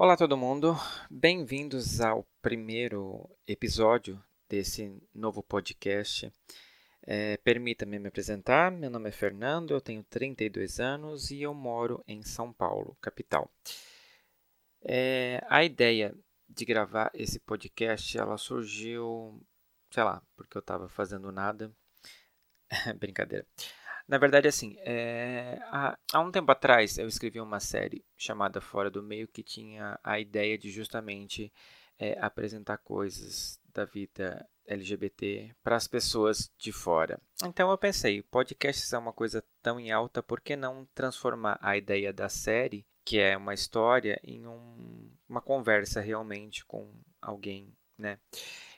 Olá todo mundo, bem-vindos ao primeiro episódio desse novo podcast. É, Permita-me me apresentar, meu nome é Fernando, eu tenho 32 anos e eu moro em São Paulo, capital. É, a ideia de gravar esse podcast, ela surgiu, sei lá, porque eu estava fazendo nada. Brincadeira. Na verdade, assim, é, há, há, um tempo atrás eu escrevi uma série chamada Fora do Meio que tinha a ideia de justamente é, apresentar coisas da vida LGBT para as pessoas de fora. Então eu pensei, podcast é uma coisa tão em alta, por que não transformar a ideia da série, que é uma história, em um, uma conversa realmente com alguém, né?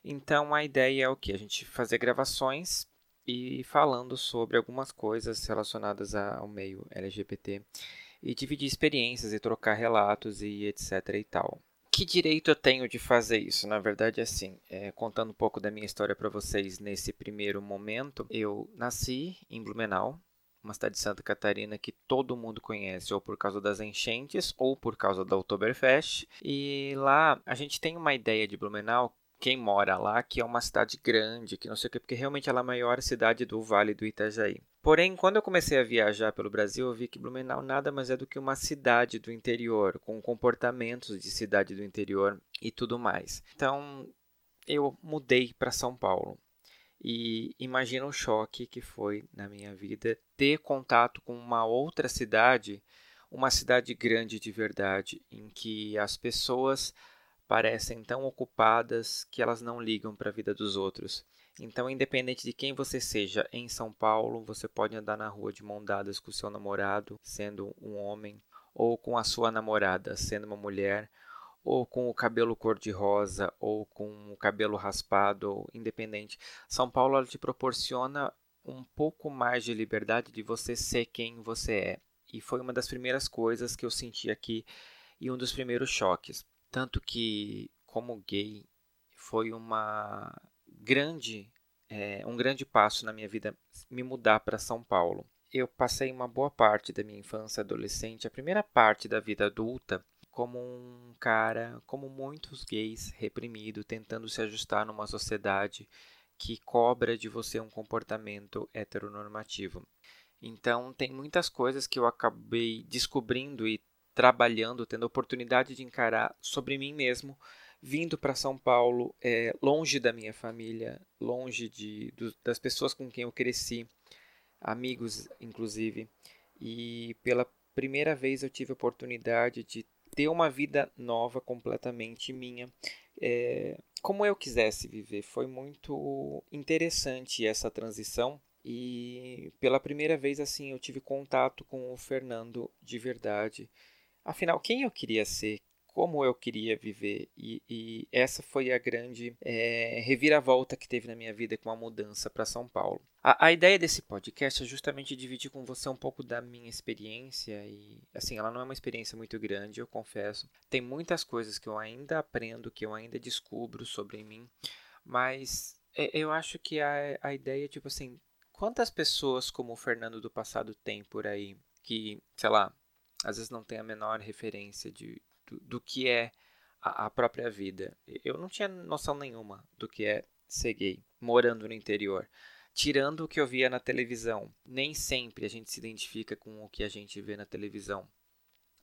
Então a ideia é o que? A gente fazer gravações e falando sobre algumas coisas relacionadas ao meio LGBT e dividir experiências e trocar relatos e etc e tal. Que direito eu tenho de fazer isso? Na verdade, assim, é, contando um pouco da minha história para vocês nesse primeiro momento, eu nasci em Blumenau, uma cidade de Santa Catarina que todo mundo conhece, ou por causa das enchentes, ou por causa da Oktoberfest. E lá a gente tem uma ideia de Blumenau quem mora lá, que é uma cidade grande, que não sei o que, porque realmente ela é a maior cidade do Vale do Itajaí. Porém, quando eu comecei a viajar pelo Brasil, eu vi que Blumenau nada mais é do que uma cidade do interior, com comportamentos de cidade do interior e tudo mais. Então, eu mudei para São Paulo. E imagina o choque que foi na minha vida ter contato com uma outra cidade, uma cidade grande de verdade, em que as pessoas parecem tão ocupadas que elas não ligam para a vida dos outros. Então, independente de quem você seja em São Paulo, você pode andar na rua de mão dadas com seu namorado, sendo um homem, ou com a sua namorada, sendo uma mulher, ou com o cabelo cor-de-rosa, ou com o cabelo raspado, independente. São Paulo te proporciona um pouco mais de liberdade de você ser quem você é. E foi uma das primeiras coisas que eu senti aqui e um dos primeiros choques. Tanto que, como gay, foi uma grande, é, um grande passo na minha vida me mudar para São Paulo. Eu passei uma boa parte da minha infância adolescente, a primeira parte da vida adulta, como um cara, como muitos gays, reprimido, tentando se ajustar numa sociedade que cobra de você um comportamento heteronormativo. Então, tem muitas coisas que eu acabei descobrindo e trabalhando, tendo a oportunidade de encarar sobre mim mesmo, vindo para São Paulo, é, longe da minha família, longe de, do, das pessoas com quem eu cresci, amigos inclusive, e pela primeira vez eu tive a oportunidade de ter uma vida nova, completamente minha, é, como eu quisesse viver. Foi muito interessante essa transição. E pela primeira vez assim eu tive contato com o Fernando de verdade Afinal, quem eu queria ser? Como eu queria viver? E, e essa foi a grande é, reviravolta que teve na minha vida com a mudança para São Paulo. A, a, ideia desse podcast é justamente dividir com você um pouco da minha experiência e, assim, ela não é uma experiência muito grande, eu confesso. Tem muitas coisas que eu ainda aprendo, que eu ainda descubro sobre mim, mas é, eu acho que a, a ideia, tipo assim, quantas pessoas como o Fernando do passado tem por aí que, sei lá, às vezes não tem a menor referência de, do, do que é a, a, própria vida. Eu não tinha noção nenhuma do que é ser gay, morando no interior. Tirando o que eu via na televisão, nem sempre a gente se identifica com o que a gente vê na televisão.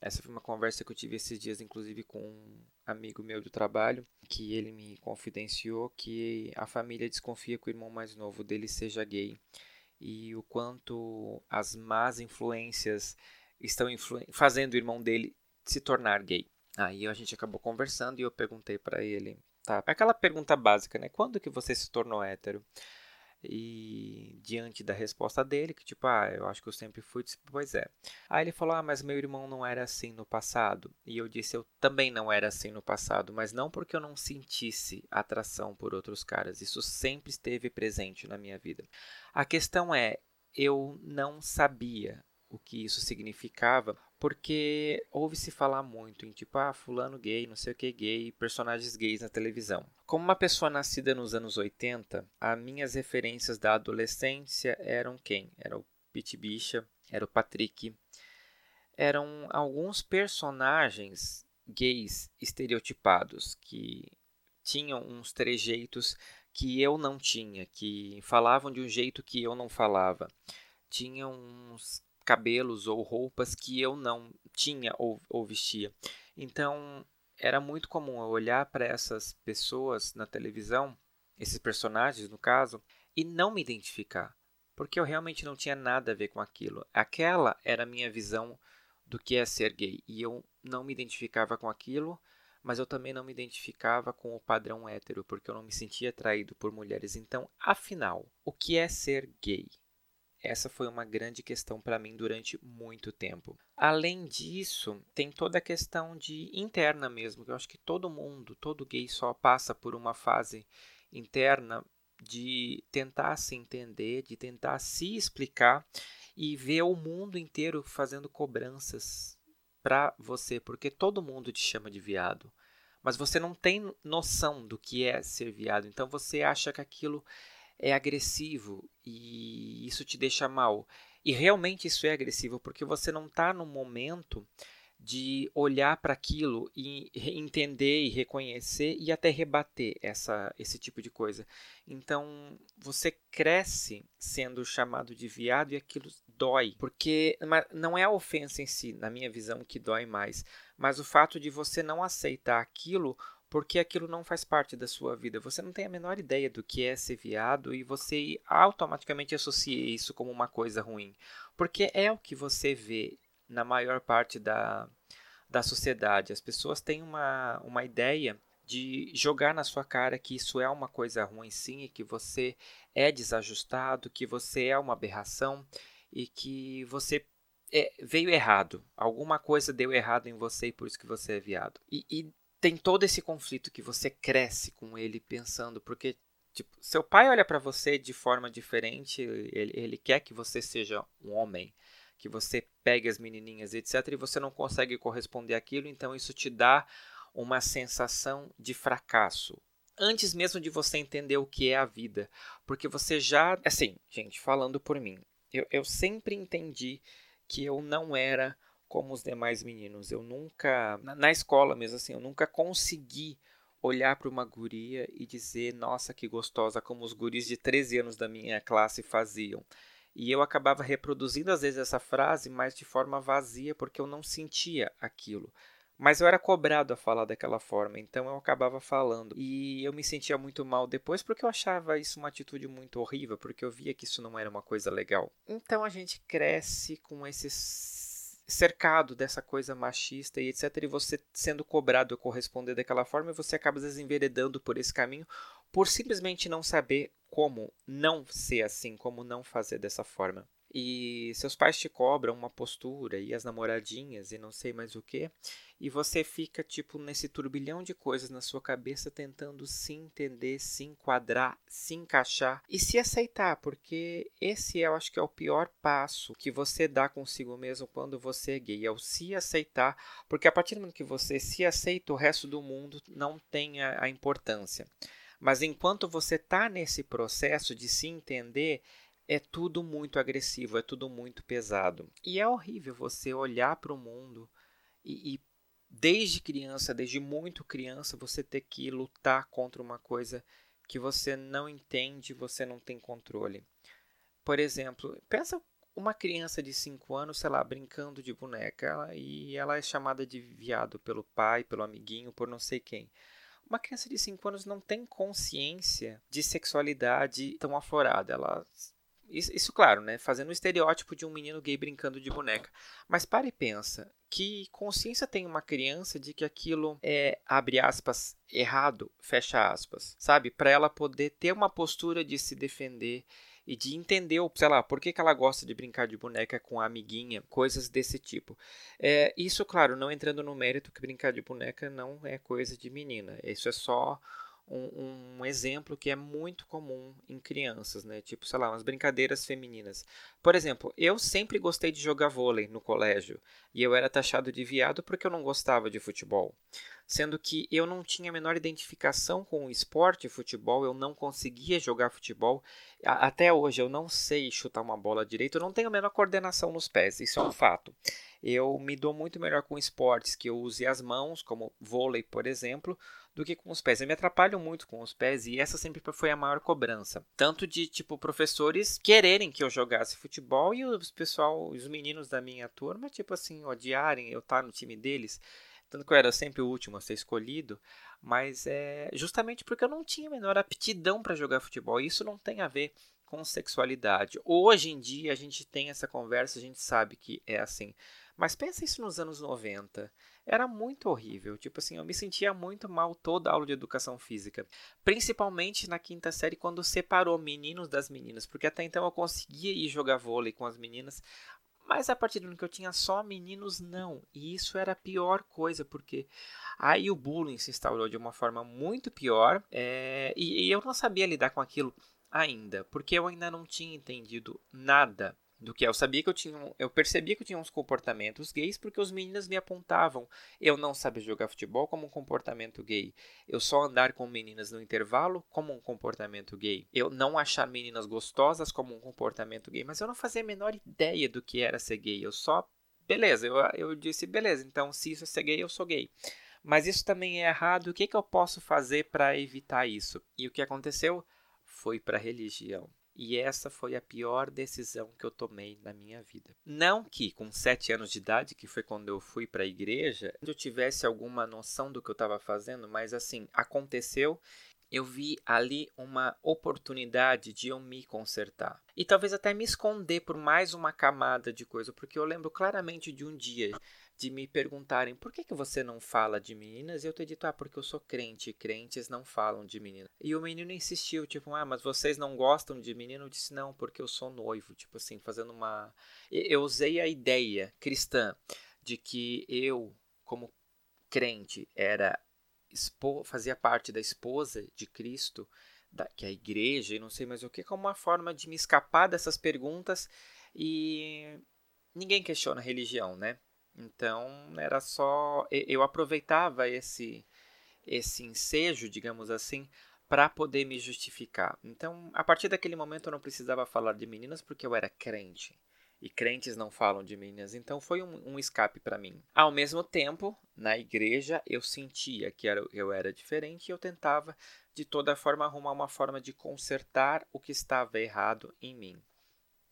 Essa foi uma conversa que eu tive esses dias, inclusive, com um amigo meu do trabalho, que ele me confidenciou que a família desconfia que o irmão mais novo dele seja gay e o quanto as más influências estão fazendo o irmão dele se tornar gay. Aí a gente acabou conversando e eu perguntei para ele, tá? Aquela pergunta básica, né? Quando que você se tornou hétero? E diante da resposta dele, que tipo, ah, eu acho que eu sempre fui, disse, pois é. Aí ele falou, ah, mas meu irmão não era assim no passado. E eu disse, eu também não era assim no passado, mas não porque eu não sentisse atração por outros caras. Isso sempre esteve presente na minha vida. A questão é, eu não sabia o que isso significava, porque ouve-se falar muito em tipo, ah, fulano gay, não sei o que gay, personagens gays na televisão. Como uma pessoa nascida nos anos 80, as minhas referências da adolescência eram quem? Era o Pete Bicha, era o Patrick, eram alguns personagens gays estereotipados que tinham uns trejeitos que eu não tinha, que falavam de um jeito que eu não falava, tinham uns cabelos ou roupas que eu não tinha ou, ou vestia. Então era muito comum eu olhar para essas pessoas na televisão, esses personagens no caso, e não me identificar, porque eu realmente não tinha nada a ver com aquilo. Aquela era a minha visão do que é ser gay e eu não me identificava com aquilo, mas eu também não me identificava com o padrão hétero, porque eu não me sentia atraído por mulheres. Então, afinal, o que é ser gay? Essa foi uma grande questão para mim durante muito tempo. Além disso, tem toda a questão de interna mesmo, que eu acho que todo mundo, todo gay só passa por uma fase interna de tentar se entender, de tentar se explicar e ver o mundo inteiro fazendo cobranças para você, porque todo mundo te chama de viado, mas você não tem noção do que é ser viado, então você acha que aquilo é agressivo e isso te deixa mal. E realmente isso é agressivo porque você não está no momento de olhar para aquilo e entender e reconhecer e até rebater essa, esse tipo de coisa. Então você cresce sendo chamado de viado e aquilo dói, porque não é a ofensa em si, na minha visão, que dói mais, mas o fato de você não aceitar aquilo porque aquilo não faz parte da sua vida. Você não tem a menor ideia do que é ser viado e você automaticamente associa isso como uma coisa ruim, porque é o que você vê na maior parte da, da sociedade. As pessoas têm uma, uma ideia de jogar na sua cara que isso é uma coisa ruim sim e que você é desajustado, que você é uma aberração e que você é, veio errado. Alguma coisa deu errado em você e por isso que você é viado. E, e tem todo esse conflito que você cresce com ele pensando, porque tipo, seu pai olha para você de forma diferente, ele, ele quer que você seja um homem, que você pegue as menininhas, etc, e você não consegue corresponder àquilo, então isso te dá uma sensação de fracasso. Antes mesmo de você entender o que é a vida, porque você já, assim, gente, falando por mim, eu, eu sempre entendi que eu não era como os demais meninos. Eu nunca, na escola mesmo assim, eu nunca consegui olhar para uma guria e dizer, nossa, que gostosa, como os guris de 13 anos da minha classe faziam. E eu acabava reproduzindo às vezes essa frase, mas de forma vazia, porque eu não sentia aquilo. Mas eu era cobrado a falar daquela forma, então eu acabava falando. E eu me sentia muito mal depois porque eu achava isso uma atitude muito horrível, porque eu via que isso não era uma coisa legal. Então a gente cresce com esses cercado dessa coisa machista e etc. E você sendo cobrado a corresponder daquela forma, você acaba desenveredando por esse caminho por simplesmente não saber como não ser assim, como não fazer dessa forma. E seus pais te cobram uma postura e as namoradinhas e não sei mais o que, e você fica tipo nesse turbilhão de coisas na sua cabeça tentando se entender, se enquadrar, se encaixar e se aceitar, porque esse eu acho que é o pior passo que você dá consigo mesmo quando você é gay, é o se aceitar, porque a partir do momento que você se aceita, o resto do mundo não tem a, a importância. Mas enquanto você está nesse processo de se entender, é tudo muito agressivo, é tudo muito pesado. E é horrível você olhar para o mundo e, e, desde criança, desde muito criança, você ter que lutar contra uma coisa que você não entende, você não tem controle. Por exemplo, pensa uma criança de 5 anos, sei lá, brincando de boneca e ela é chamada de viado pelo pai, pelo amiguinho, por não sei quem. Uma criança de 5 anos não tem consciência de sexualidade tão aflorada. Ela isso, isso, claro, né? Fazendo o estereótipo de um menino gay brincando de boneca. Mas pare e pensa. Que consciência tem uma criança de que aquilo é, abre aspas, errado, fecha aspas, sabe? Para ela poder ter uma postura de se defender e de entender, sei lá, por que, que ela gosta de brincar de boneca com a amiguinha, coisas desse tipo. É, isso, claro, não entrando no mérito que brincar de boneca não é coisa de menina. Isso é só um, um, exemplo que é muito comum em crianças, né? Tipo, sei lá, umas brincadeiras femininas. Por exemplo, eu sempre gostei de jogar vôlei no colégio e eu era taxado de viado porque eu não gostava de futebol. Sendo que eu não tinha a menor identificação com o esporte futebol, eu não conseguia jogar futebol. Até hoje eu não sei chutar uma bola direito, eu não tenho a menor coordenação nos pés, isso é um fato. eu me dou muito melhor com esportes que eu use as mãos, como vôlei, por exemplo, do que com os pés. Eu me atrapalho muito com os pés e essa sempre foi a maior cobrança. Tanto de, tipo, professores quererem que eu jogasse futebol e os pessoal, os meninos da minha turma, tipo assim, odiarem eu estar no time deles. Tanto que eu era sempre o último a ser escolhido, mas é justamente porque eu não tinha a menor aptidão para jogar futebol. E isso não tem a ver com sexualidade. Hoje em dia a gente tem essa conversa, a gente sabe que é assim. Mas pensa isso nos anos 90. Era muito horrível. Tipo assim, eu me sentia muito mal toda a aula de educação física. Principalmente na quinta série, quando separou meninos das meninas. Porque até então eu conseguia ir jogar vôlei com as meninas. Mas a partir do ano que eu tinha só meninos, não. E isso era a pior coisa, porque aí o bullying se instaurou de uma forma muito pior. É, e, e eu não sabia lidar com aquilo ainda, porque eu ainda não tinha entendido nada do que. Eu sabia que eu tinha, eu percebia que eu tinha uns comportamentos gays porque os meninos me apontavam. Eu não sabia jogar futebol como um comportamento gay. Eu só andar com meninas no intervalo como um comportamento gay. Eu não achar meninas gostosas como um comportamento gay, mas eu não fazia a menor ideia do que era ser gay. Eu só, beleza, eu, eu disse, beleza, então se isso é ser gay, eu sou gay. Mas isso também é errado. O que, que eu posso fazer para evitar isso? E o que aconteceu? foi para religião. E essa foi a pior decisão que eu tomei na minha vida. Não que com sete anos de idade, que foi quando eu fui para a igreja, eu tivesse alguma noção do que eu estava fazendo, mas assim, aconteceu. Eu vi ali uma oportunidade de eu me consertar. E talvez até me esconder por mais uma camada de coisa, porque eu lembro claramente de um dia de me perguntarem por que, que você não fala de meninas, e eu ter dito, ah, porque eu sou crente, e crentes não falam de meninas. E o menino insistiu, tipo, ah, mas vocês não gostam de menino? Eu disse, não, porque eu sou noivo, tipo assim, fazendo uma. Eu usei a ideia cristã de que eu, como crente, era fazia parte da esposa de Cristo, da, que é a igreja, e não sei mais o que, como uma forma de me escapar dessas perguntas e ninguém questiona a religião, né? Então era só eu aproveitava esse esse ensejo, digamos assim, para poder me justificar. Então, a partir daquele momento eu não precisava falar de meninas porque eu era crente. E crentes não falam de meninas, então foi um, um escape para mim. Ao mesmo tempo, na igreja, eu sentia que era, eu era diferente e eu tentava, de toda forma, arrumar uma forma de consertar o que estava errado em mim.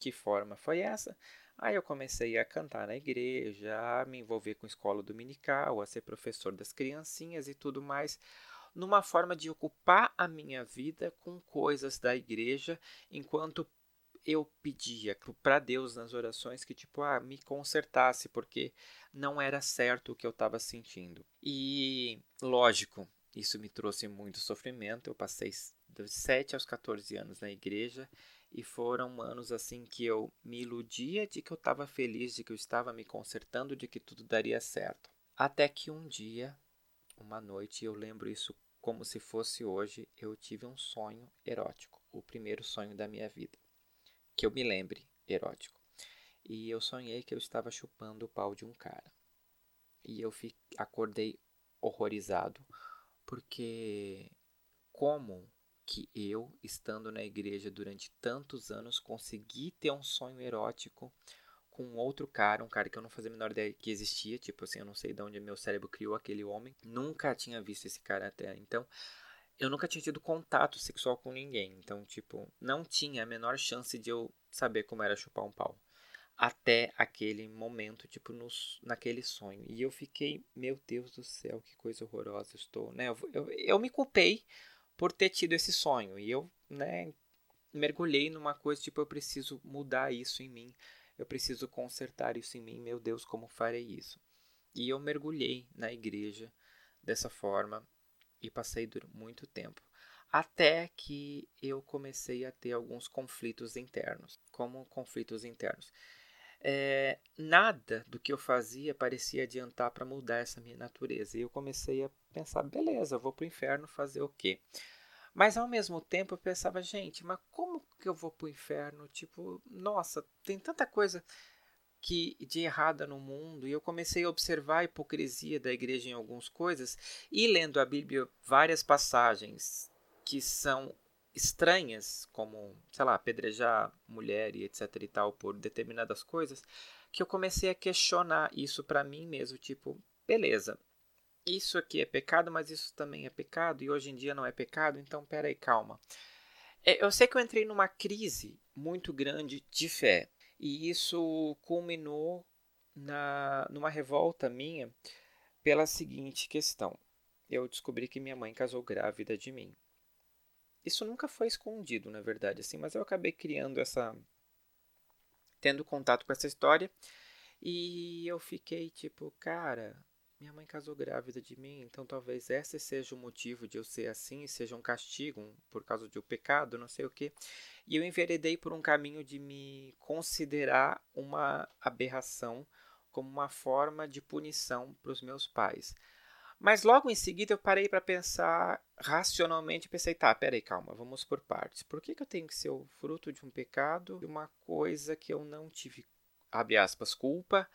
Que forma foi essa? Aí eu comecei a cantar na igreja, a me envolver com escola dominical, a ser professor das criancinhas e tudo mais, numa forma de ocupar a minha vida com coisas da igreja, enquanto eu pedia para Deus nas orações que tipo, ah, me consertasse, porque não era certo o que eu estava sentindo. E lógico, isso me trouxe muito sofrimento. Eu passei dos 7 aos 14 anos na igreja e foram anos assim que eu me iludia de que eu estava feliz, de que eu estava me consertando, de que tudo daria certo. Até que um dia, uma noite, eu lembro isso como se fosse hoje, eu tive um sonho erótico, o primeiro sonho da minha vida, que eu me lembre erótico. E eu sonhei que eu estava chupando o pau de um cara. E eu fi, acordei horrorizado, porque como que eu, estando na igreja durante tantos anos, consegui ter um sonho erótico com outro cara, um cara que eu não fazia a menor ideia que existia, tipo assim, eu não sei de onde meu cérebro criou aquele homem, nunca tinha visto esse cara até então. Eu nunca tinha tido contato sexual com ninguém, então, tipo, não tinha a menor chance de eu saber como era chupar um pau. Até aquele momento, tipo, nos, naquele sonho. E eu fiquei, meu Deus do céu, que coisa horrorosa estou, né? Eu, eu, eu me culpei por ter tido esse sonho. E eu, né, mergulhei numa coisa tipo, eu preciso mudar isso em mim. Eu preciso consertar isso em mim. Meu Deus, como farei isso? E eu mergulhei na igreja dessa forma e passei muito tempo. Até que eu comecei a ter alguns conflitos internos. Como conflitos internos? É, nada do que eu fazia parecia adiantar para mudar essa minha natureza. E eu comecei a pensar, beleza, eu vou para o inferno fazer o quê? Mas ao mesmo tempo eu pensava, gente, mas como que eu vou para o inferno? Tipo, nossa, tem tanta coisa que de errada no mundo. E eu comecei a observar a hipocrisia da igreja em algumas coisas e lendo a Bíblia várias passagens que são estranhas, como, sei lá, apedrejar mulher e etc e tal por determinadas coisas, que eu comecei a questionar isso para mim mesmo, tipo, beleza, isso aqui é pecado, mas isso também é pecado e hoje em dia não é pecado, então peraí, calma. É, eu sei que eu entrei numa crise muito grande de fé e isso culminou na, numa revolta minha pela seguinte questão. Eu descobri que minha mãe casou grávida de mim. Isso nunca foi escondido, na verdade, assim, mas eu acabei criando essa tendo contato com essa história e eu fiquei tipo, cara, minha mãe casou grávida de mim, então talvez esse seja o motivo de eu ser assim, seja um castigo um, por causa de um pecado, não sei o que. E eu enveredei por um caminho de me considerar uma aberração como uma forma de punição para os meus pais. Mas logo em seguida eu parei para pensar racionalmente, pensei, tá, peraí, calma, vamos por partes. Por que, que eu tenho que ser o fruto de um pecado, de uma coisa que eu não tive, abre aspas, culpa,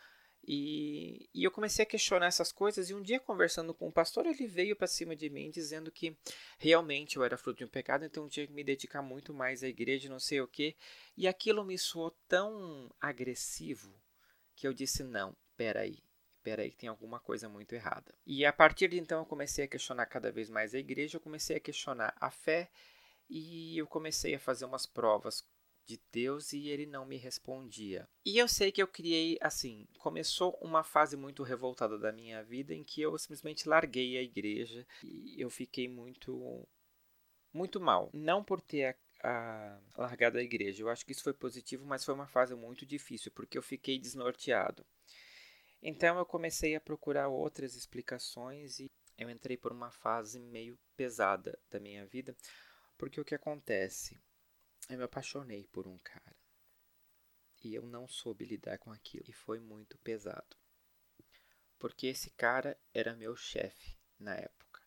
e, e, eu comecei a questionar essas coisas. E um dia, conversando com o pastor, ele veio para cima de mim dizendo que realmente eu era fruto de um pecado, então eu tinha que me dedicar muito mais à igreja, não sei o quê. E aquilo me soou tão agressivo que eu disse: não, peraí, peraí, tem alguma coisa muito errada. E a partir de então eu comecei a questionar cada vez mais a igreja, eu comecei a questionar a fé e eu comecei a fazer umas provas de Deus e ele não me respondia. E eu sei que eu criei, assim, começou uma fase muito revoltada da minha vida em que eu simplesmente larguei a igreja e eu fiquei muito muito mal. Não por ter a, a largado a igreja. Eu acho que isso foi positivo, mas foi uma fase muito difícil porque eu fiquei desnorteado. Então eu comecei a procurar outras explicações e eu entrei por uma fase meio pesada da minha vida, porque o que acontece? Eu me apaixonei por um cara. E eu não soube lidar com aquilo. E foi muito pesado. Porque esse cara era meu chefe na época.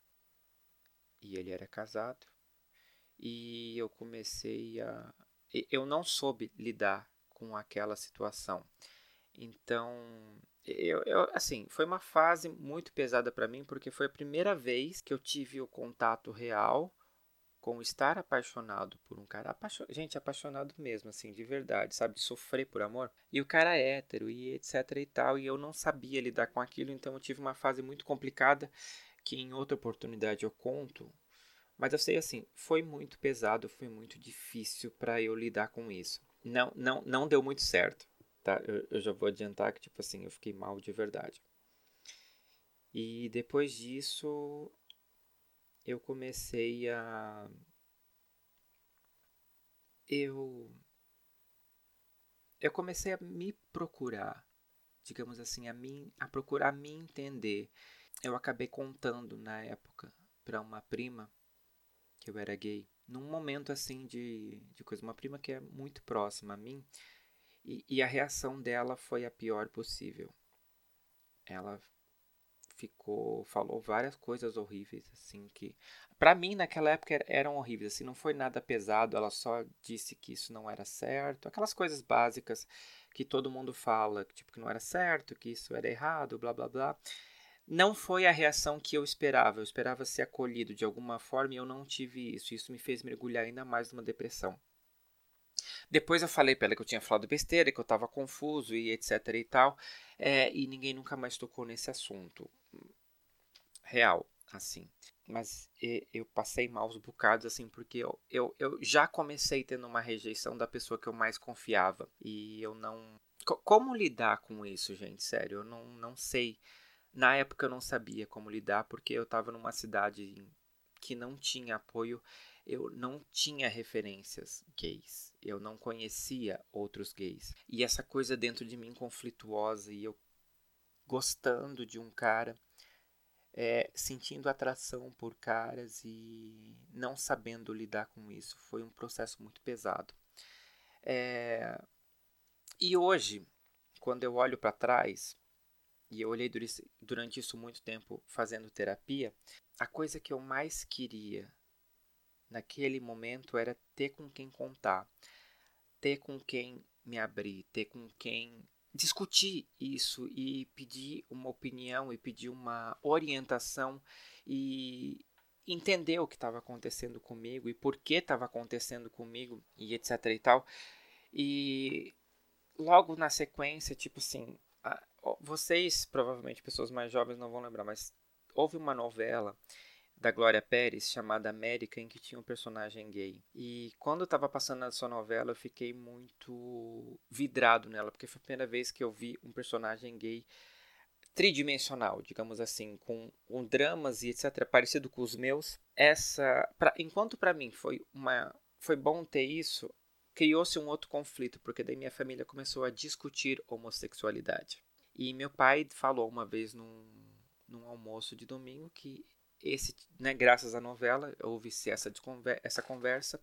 E ele era casado. E eu comecei a. Eu não soube lidar com aquela situação. Então, eu, eu, assim, foi uma fase muito pesada para mim, porque foi a primeira vez que eu tive o contato real com estar apaixonado por um cara, apaixon... gente, apaixonado mesmo, assim, de verdade, sabe, de sofrer por amor. E o cara é hétero e etc e tal, e eu não sabia lidar com aquilo, então eu tive uma fase muito complicada que em outra oportunidade eu conto. Mas eu sei assim, foi muito pesado, foi muito difícil para eu lidar com isso. Não, não, não deu muito certo, tá? Eu, eu já vou adiantar que tipo assim, eu fiquei mal de verdade. E depois disso, eu comecei a. Eu. Eu comecei a me procurar, digamos assim, a, mim, a procurar me entender. Eu acabei contando na época para uma prima que eu era gay, num momento assim de, de coisa, uma prima que é muito próxima a mim, e, e a reação dela foi a pior possível. Ela ficou, falou várias coisas horríveis, assim, que para mim naquela época eram horríveis, assim, não foi nada pesado, ela só disse que isso não era certo, aquelas coisas básicas que todo mundo fala, tipo que não era certo, que isso era errado, blá blá blá. Não foi a reação que eu esperava. Eu esperava ser acolhido de alguma forma e eu não tive isso. Isso me fez mergulhar ainda mais numa depressão. Depois eu falei para ela que eu tinha falado besteira, que eu estava confuso e etc e tal, é, e ninguém nunca mais tocou nesse assunto real, assim. Mas eu passei maus bocados, assim, porque eu, eu, eu já comecei tendo uma rejeição da pessoa que eu mais confiava. E eu não. Como lidar com isso, gente? Sério, eu não, não sei. Na época eu não sabia como lidar, porque eu estava numa cidade que não tinha apoio, eu não tinha referências gays, eu não conhecia outros gays. E essa coisa dentro de mim conflituosa e eu gostando de um cara é, sentindo atração por caras e não sabendo lidar com isso. Foi um processo muito pesado. É, e hoje, quando eu olho para trás, e eu olhei durante isso muito tempo fazendo terapia, a coisa que eu mais queria naquele momento era ter com quem contar, ter com quem me abrir, ter com quem discutir isso e pedir uma opinião e pedir uma orientação e entender o que estava acontecendo comigo e por que estava acontecendo comigo e etc e tal. E logo na sequência, tipo assim, vocês, provavelmente pessoas mais jovens não vão lembrar, mas houve uma novela da Glória Pérez chamada América em que tinha um personagem gay. E quando estava passando essa novela, eu fiquei muito vidrado nela, porque foi a primeira vez que eu vi um personagem gay tridimensional, digamos assim, com, com dramas e etc, parecido com os meus. Essa, pra, enquanto para mim foi uma foi bom ter isso, criou-se um outro conflito, porque daí minha família começou a discutir homossexualidade. E meu pai falou uma vez num, num almoço de domingo que esse, né, graças à novela, houve-se essa, essa conversa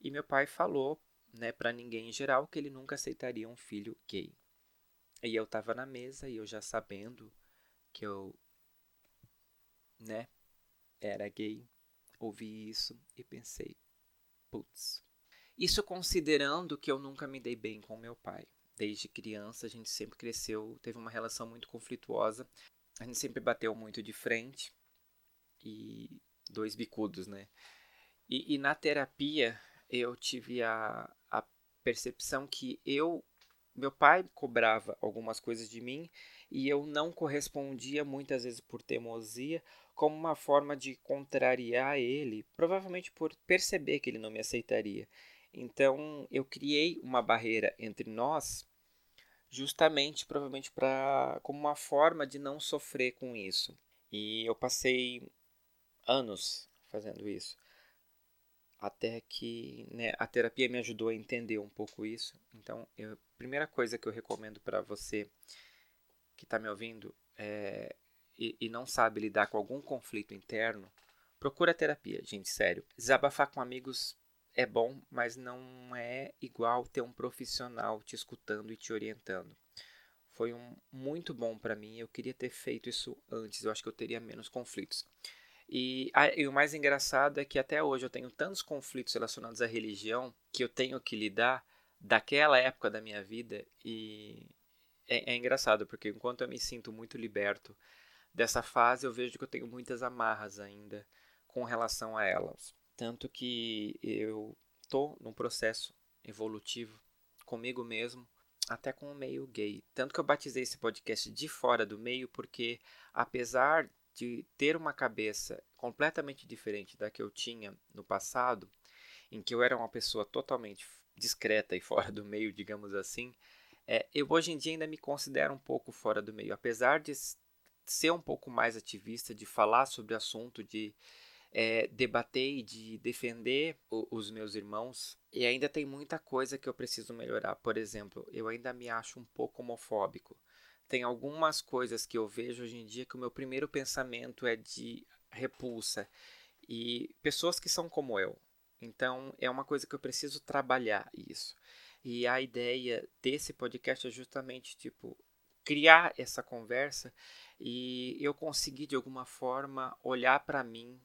e meu pai falou, né, para ninguém em geral que ele nunca aceitaria um filho gay. E eu estava na mesa e eu já sabendo que eu, né, era gay, ouvi isso e pensei, putz. Isso considerando que eu nunca me dei bem com meu pai. Desde criança a gente sempre cresceu, teve uma relação muito conflituosa. A gente sempre bateu muito de frente e dois bicudos, né? E, e na terapia eu tive a, a percepção que eu meu pai cobrava algumas coisas de mim e eu não correspondia muitas vezes por teimosia, como uma forma de contrariar ele, provavelmente por perceber que ele não me aceitaria. Então eu criei uma barreira entre nós, justamente provavelmente para como uma forma de não sofrer com isso. E eu passei anos fazendo isso até que né, a terapia me ajudou a entender um pouco isso. Então, eu, a primeira coisa que eu recomendo para você que está me ouvindo é, e, e, não sabe lidar com algum conflito interno, procura terapia, gente, sério. Desabafar com amigos é bom, mas não é igual ter um profissional te escutando e te orientando. Foi um, muito bom para mim. Eu queria ter feito isso antes. Eu acho que eu teria menos conflitos. E, a, e, o mais engraçado é que até hoje eu tenho tantos conflitos relacionados à religião que eu tenho que lidar daquela época da minha vida e é, é engraçado porque enquanto eu me sinto muito liberto dessa fase eu vejo que eu tenho muitas amarras ainda com relação a elas. Tanto que eu tô num processo evolutivo comigo mesmo até com o meio gay. Tanto que eu batizei esse podcast de fora do meio porque apesar de ter uma cabeça completamente diferente da que eu tinha no passado, em que eu era uma pessoa totalmente discreta e fora do meio, digamos assim, é, eu hoje em dia ainda me considero um pouco fora do meio, apesar de ser um pouco mais ativista, de falar sobre o assunto, de é, debater e de defender o, os meus irmãos. E ainda tem muita coisa que eu preciso melhorar. Por exemplo, eu ainda me acho um pouco homofóbico tem algumas coisas que eu vejo hoje em dia que o meu primeiro pensamento é de repulsa. E pessoas que são como eu. Então é uma coisa que eu preciso trabalhar isso. E a ideia desse podcast é justamente tipo criar essa conversa e eu conseguir de alguma forma olhar para mim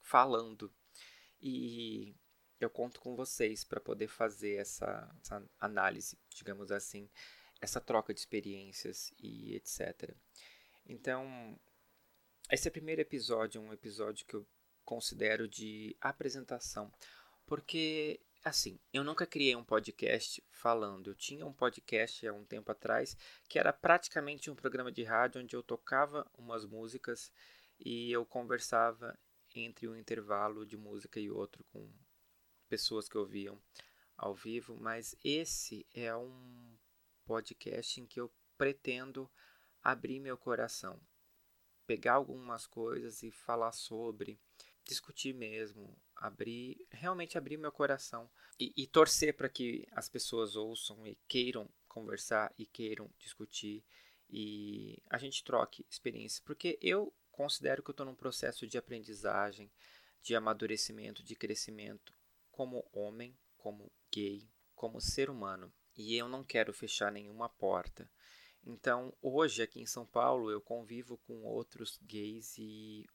falando. E eu conto com vocês para poder fazer essa, essa análise, digamos assim essa troca de experiências e etc. Então, esse primeiro episódio é um episódio que eu considero de apresentação, porque assim, eu nunca criei um podcast falando. Eu tinha um podcast há um tempo atrás que era praticamente um programa de rádio onde eu tocava umas músicas e eu conversava entre um intervalo de música e outro com pessoas que ouviam ao vivo, mas esse é um podcast em que eu pretendo abrir meu coração, pegar algumas coisas e falar sobre, discutir mesmo, abrir, realmente abrir meu coração e, e torcer para que as pessoas ouçam e queiram conversar e queiram discutir e a gente troque experiências, porque eu considero que eu estou num processo de aprendizagem, de amadurecimento, de crescimento como homem, como gay, como ser humano e eu não quero fechar nenhuma porta. Então, hoje aqui em São Paulo, eu convivo com outros gays e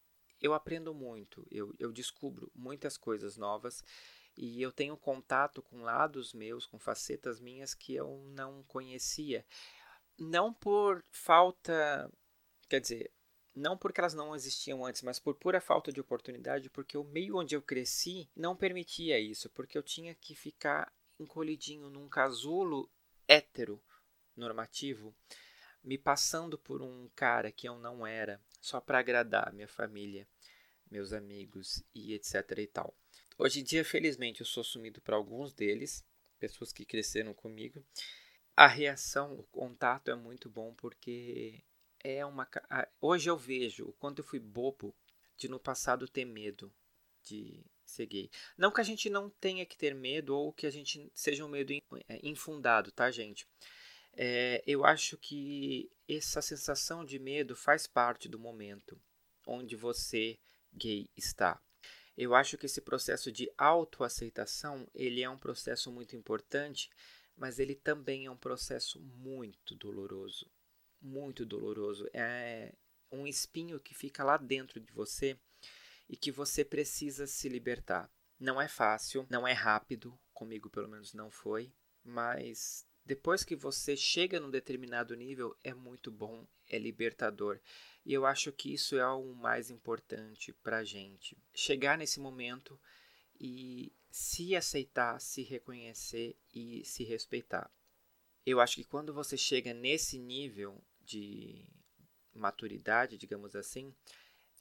eu aprendo muito, eu, eu descubro muitas coisas novas e eu tenho contato com lados meus, com facetas minhas que eu não conhecia. Não por falta, quer dizer, não porque elas não existiam antes, mas por pura falta de oportunidade, porque o meio onde eu cresci não permitia isso, porque eu tinha que ficar encolhidinho num casulo hétero, normativo, me passando por um cara que eu não era, só para agradar minha família, meus amigos e etc e tal. Hoje em dia, felizmente, eu sou sumido para alguns deles, pessoas que cresceram comigo. A reação, o contato é muito bom porque é uma. Hoje eu vejo o quanto eu fui bobo de no passado ter medo de ser gay. Não que a gente não tenha que ter medo ou que a gente seja um medo é, infundado, tá, gente? É, eu acho que essa sensação de medo faz parte do momento onde você, gay, está. Eu acho que esse processo de autoaceitação, ele é um processo muito importante, mas ele também é um processo muito doloroso, muito doloroso. É um espinho que fica lá dentro de você e que você precisa se libertar. Não é fácil, não é rápido, comigo pelo menos não foi, mas depois que você chega num determinado nível, é muito bom, é libertador. E eu acho que isso é o mais importante para gente. Chegar nesse momento e se aceitar, se reconhecer e se respeitar. Eu acho que quando você chega nesse nível de maturidade, digamos assim,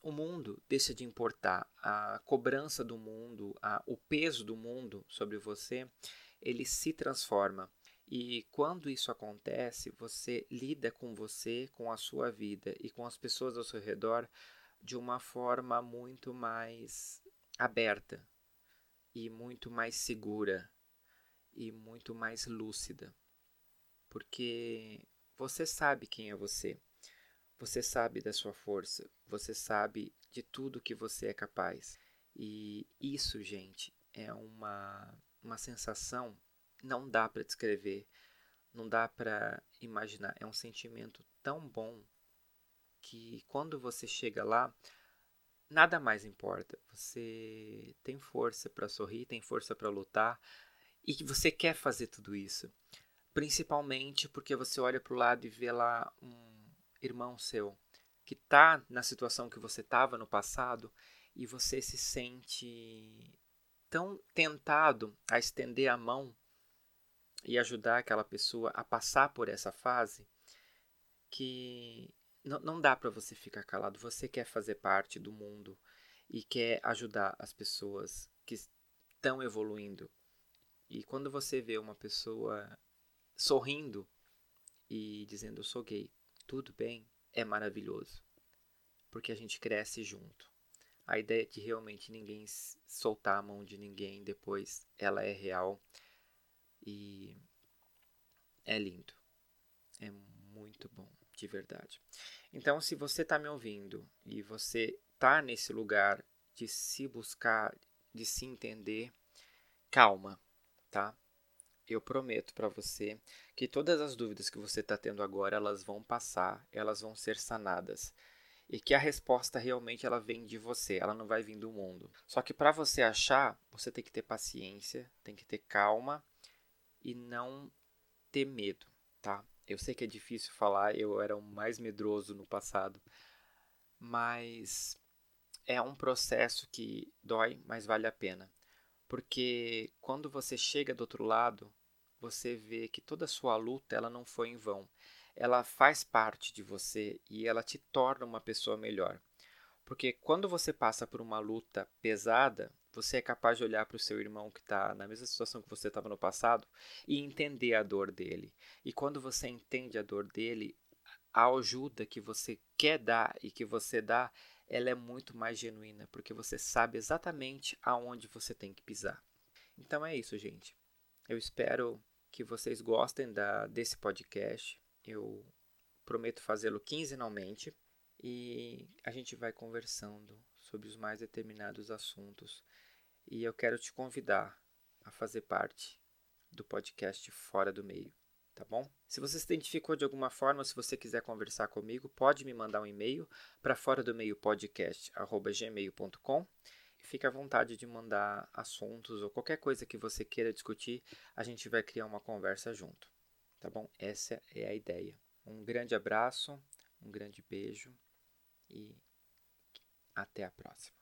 o mundo deixa de importar. A cobrança do mundo, a, o peso do mundo sobre você, ele se transforma. E quando isso acontece, você lida com você, com a sua vida e com as pessoas ao seu redor de uma forma muito mais aberta e muito mais segura e muito mais lúcida. Porque você sabe quem é você. Você sabe da sua força, você sabe de tudo que você é capaz. E isso, gente, é uma, uma sensação não dá para descrever, não dá para imaginar. É um sentimento tão bom que quando você chega lá, nada mais importa. Você tem força para sorrir, tem força para lutar e você quer fazer tudo isso. Principalmente porque você olha para o lado e vê lá um irmão seu que está na situação que você estava no passado e você se sente tão tentado a estender a mão e ajudar aquela pessoa a passar por essa fase que não, não dá para você ficar calado. Você quer fazer parte do mundo e quer ajudar as pessoas que estão evoluindo. E quando você vê uma pessoa sorrindo e dizendo eu sou gay, tudo bem, é maravilhoso. Porque a gente cresce junto. A ideia de realmente ninguém soltar a mão de ninguém depois, ela é real e é lindo. É muito bom, de verdade. Então, se você está me ouvindo e você está nesse lugar de se buscar, de se entender, calma, tá? Eu prometo para você que todas as dúvidas que você está tendo agora, elas vão passar, elas vão ser sanadas e que a resposta realmente ela vem de você, ela não vai vir do mundo. Só que para você achar, você tem que ter paciência, tem que ter calma e não ter medo, tá? Eu sei que é difícil falar, eu era o mais medroso no passado, mas é um processo que dói, mas vale a pena. Porque quando você chega do outro lado, você vê que toda a sua luta ela não foi em vão. Ela faz parte de você e ela te torna uma pessoa melhor. Porque quando você passa por uma luta pesada, você é capaz de olhar para o seu irmão que está na mesma situação que você estava no passado e entender a dor dele. E quando você entende a dor dele, a ajuda que você quer dar e que você dá, ela é muito mais genuína, porque você sabe exatamente aonde você tem que pisar. Então é isso, gente. Eu espero que vocês gostem da, desse podcast. Eu prometo fazê-lo quinzenalmente e a gente vai conversando sobre os mais determinados assuntos. E eu quero te convidar a fazer parte do podcast Fora do Meio, tá bom? Se você se identificou de alguma forma, se você quiser conversar comigo, pode me mandar um e-mail para fora do meio podcast@gmail.com. Fique à vontade de mandar assuntos ou qualquer coisa que você queira discutir, a gente vai criar uma conversa junto, tá bom? Essa é a ideia. Um grande abraço, um grande beijo e até a próxima.